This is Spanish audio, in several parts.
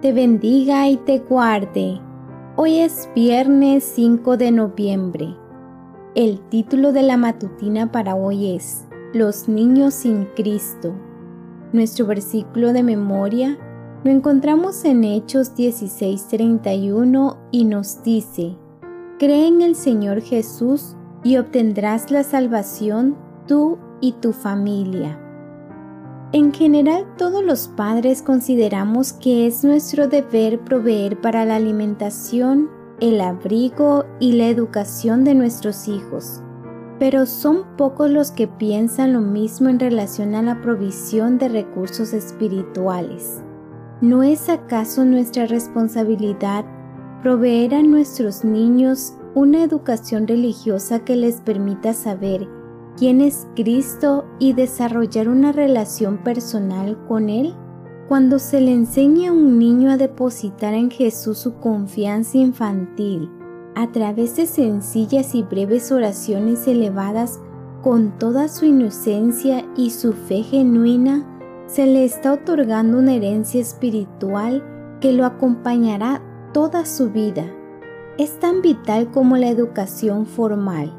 te bendiga y te guarde. Hoy es viernes 5 de noviembre. El título de la matutina para hoy es Los niños sin Cristo. Nuestro versículo de memoria lo encontramos en Hechos 16:31 y nos dice, Cree en el Señor Jesús y obtendrás la salvación tú y tu familia. En general, todos los padres consideramos que es nuestro deber proveer para la alimentación, el abrigo y la educación de nuestros hijos, pero son pocos los que piensan lo mismo en relación a la provisión de recursos espirituales. ¿No es acaso nuestra responsabilidad proveer a nuestros niños una educación religiosa que les permita saber quién es Cristo y desarrollar una relación personal con Él? Cuando se le enseña a un niño a depositar en Jesús su confianza infantil a través de sencillas y breves oraciones elevadas con toda su inocencia y su fe genuina, se le está otorgando una herencia espiritual que lo acompañará toda su vida. Es tan vital como la educación formal.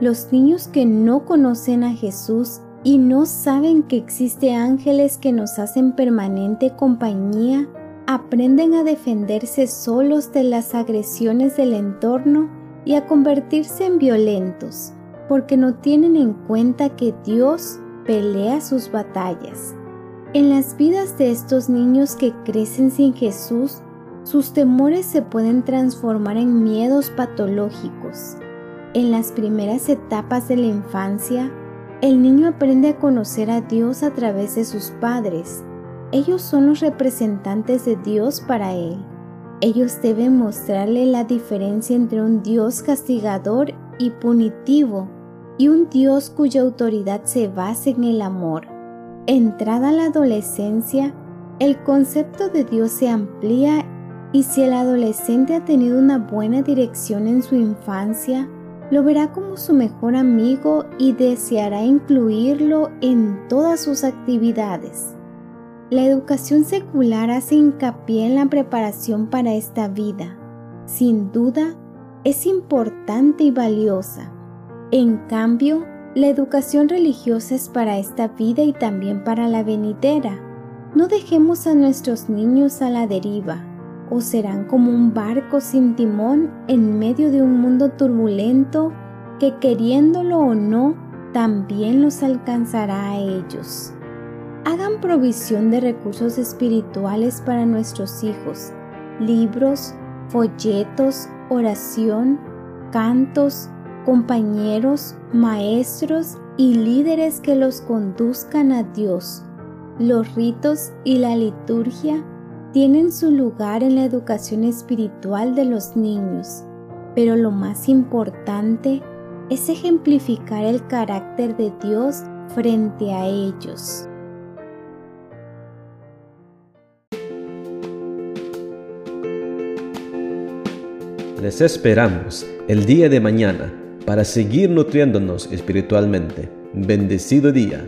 Los niños que no conocen a Jesús y no saben que existe ángeles que nos hacen permanente compañía, aprenden a defenderse solos de las agresiones del entorno y a convertirse en violentos, porque no tienen en cuenta que Dios pelea sus batallas. En las vidas de estos niños que crecen sin Jesús, sus temores se pueden transformar en miedos patológicos en las primeras etapas de la infancia, el niño aprende a conocer a Dios a través de sus padres. Ellos son los representantes de Dios para él. Ellos deben mostrarle la diferencia entre un Dios castigador y punitivo y un Dios cuya autoridad se basa en el amor. Entrada la adolescencia, el concepto de Dios se amplía y si el adolescente ha tenido una buena dirección en su infancia, lo verá como su mejor amigo y deseará incluirlo en todas sus actividades. La educación secular hace hincapié en la preparación para esta vida. Sin duda, es importante y valiosa. En cambio, la educación religiosa es para esta vida y también para la venidera. No dejemos a nuestros niños a la deriva o serán como un barco sin timón en medio de un mundo turbulento que queriéndolo o no, también los alcanzará a ellos. Hagan provisión de recursos espirituales para nuestros hijos, libros, folletos, oración, cantos, compañeros, maestros y líderes que los conduzcan a Dios. Los ritos y la liturgia tienen su lugar en la educación espiritual de los niños, pero lo más importante es ejemplificar el carácter de Dios frente a ellos. Les esperamos el día de mañana para seguir nutriéndonos espiritualmente. Bendecido día.